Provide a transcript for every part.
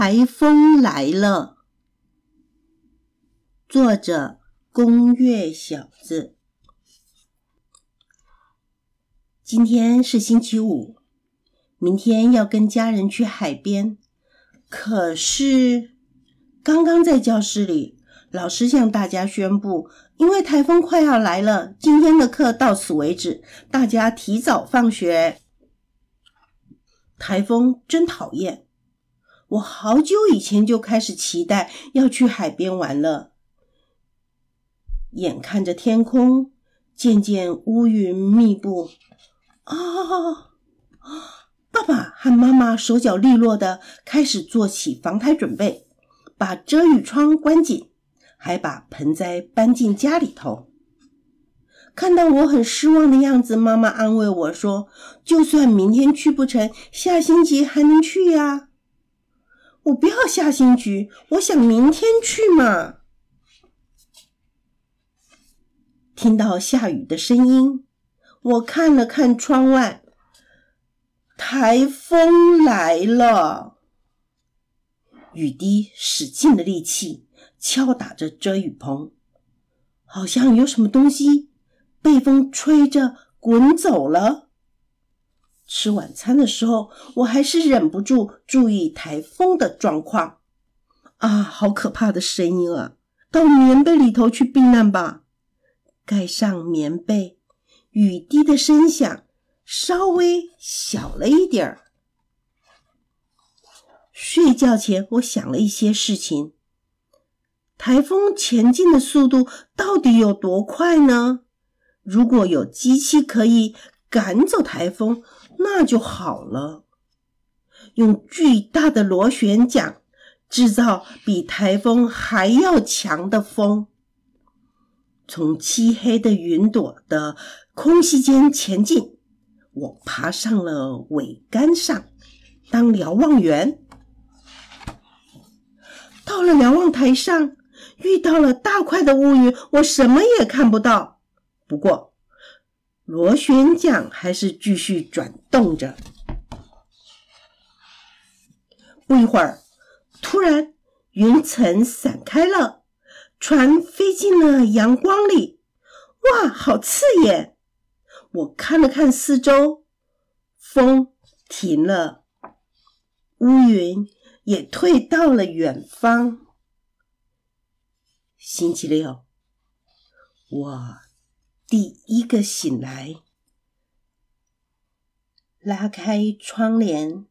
台风来了。作者：宫月小子。今天是星期五，明天要跟家人去海边。可是，刚刚在教室里，老师向大家宣布，因为台风快要来了，今天的课到此为止，大家提早放学。台风真讨厌。我好久以前就开始期待要去海边玩了。眼看着天空渐渐乌云密布，啊！爸爸和妈妈手脚利落的开始做起防台准备，把遮雨窗关紧，还把盆栽搬进家里头。看到我很失望的样子，妈妈安慰我说：“就算明天去不成，下星期还能去呀。”我不要下星局，我想明天去嘛。听到下雨的声音，我看了看窗外，台风来了，雨滴使尽了力气敲打着遮雨棚，好像有什么东西被风吹着滚走了。吃晚餐的时候，我还是忍不住注意台风的状况。啊，好可怕的声音啊！到棉被里头去避难吧。盖上棉被，雨滴的声响稍微小了一点儿。睡觉前，我想了一些事情。台风前进的速度到底有多快呢？如果有机器可以赶走台风，那就好了。用巨大的螺旋桨制造比台风还要强的风，从漆黑的云朵的空隙间前进。我爬上了桅杆上当瞭望员，到了瞭望台上，遇到了大块的乌云，我什么也看不到。不过，螺旋桨还是继续转动着。不一会儿，突然云层散开了，船飞进了阳光里。哇，好刺眼！我看了看四周，风停了，乌云也退到了远方。星期六，我。第一个醒来，拉开窗帘，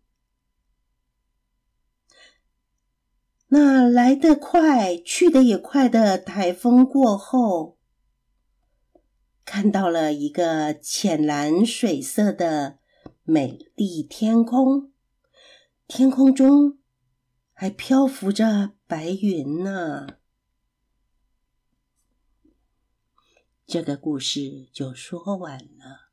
那来得快、去得也快的台风过后，看到了一个浅蓝水色的美丽天空，天空中还漂浮着白云呢。这个故事就说完了。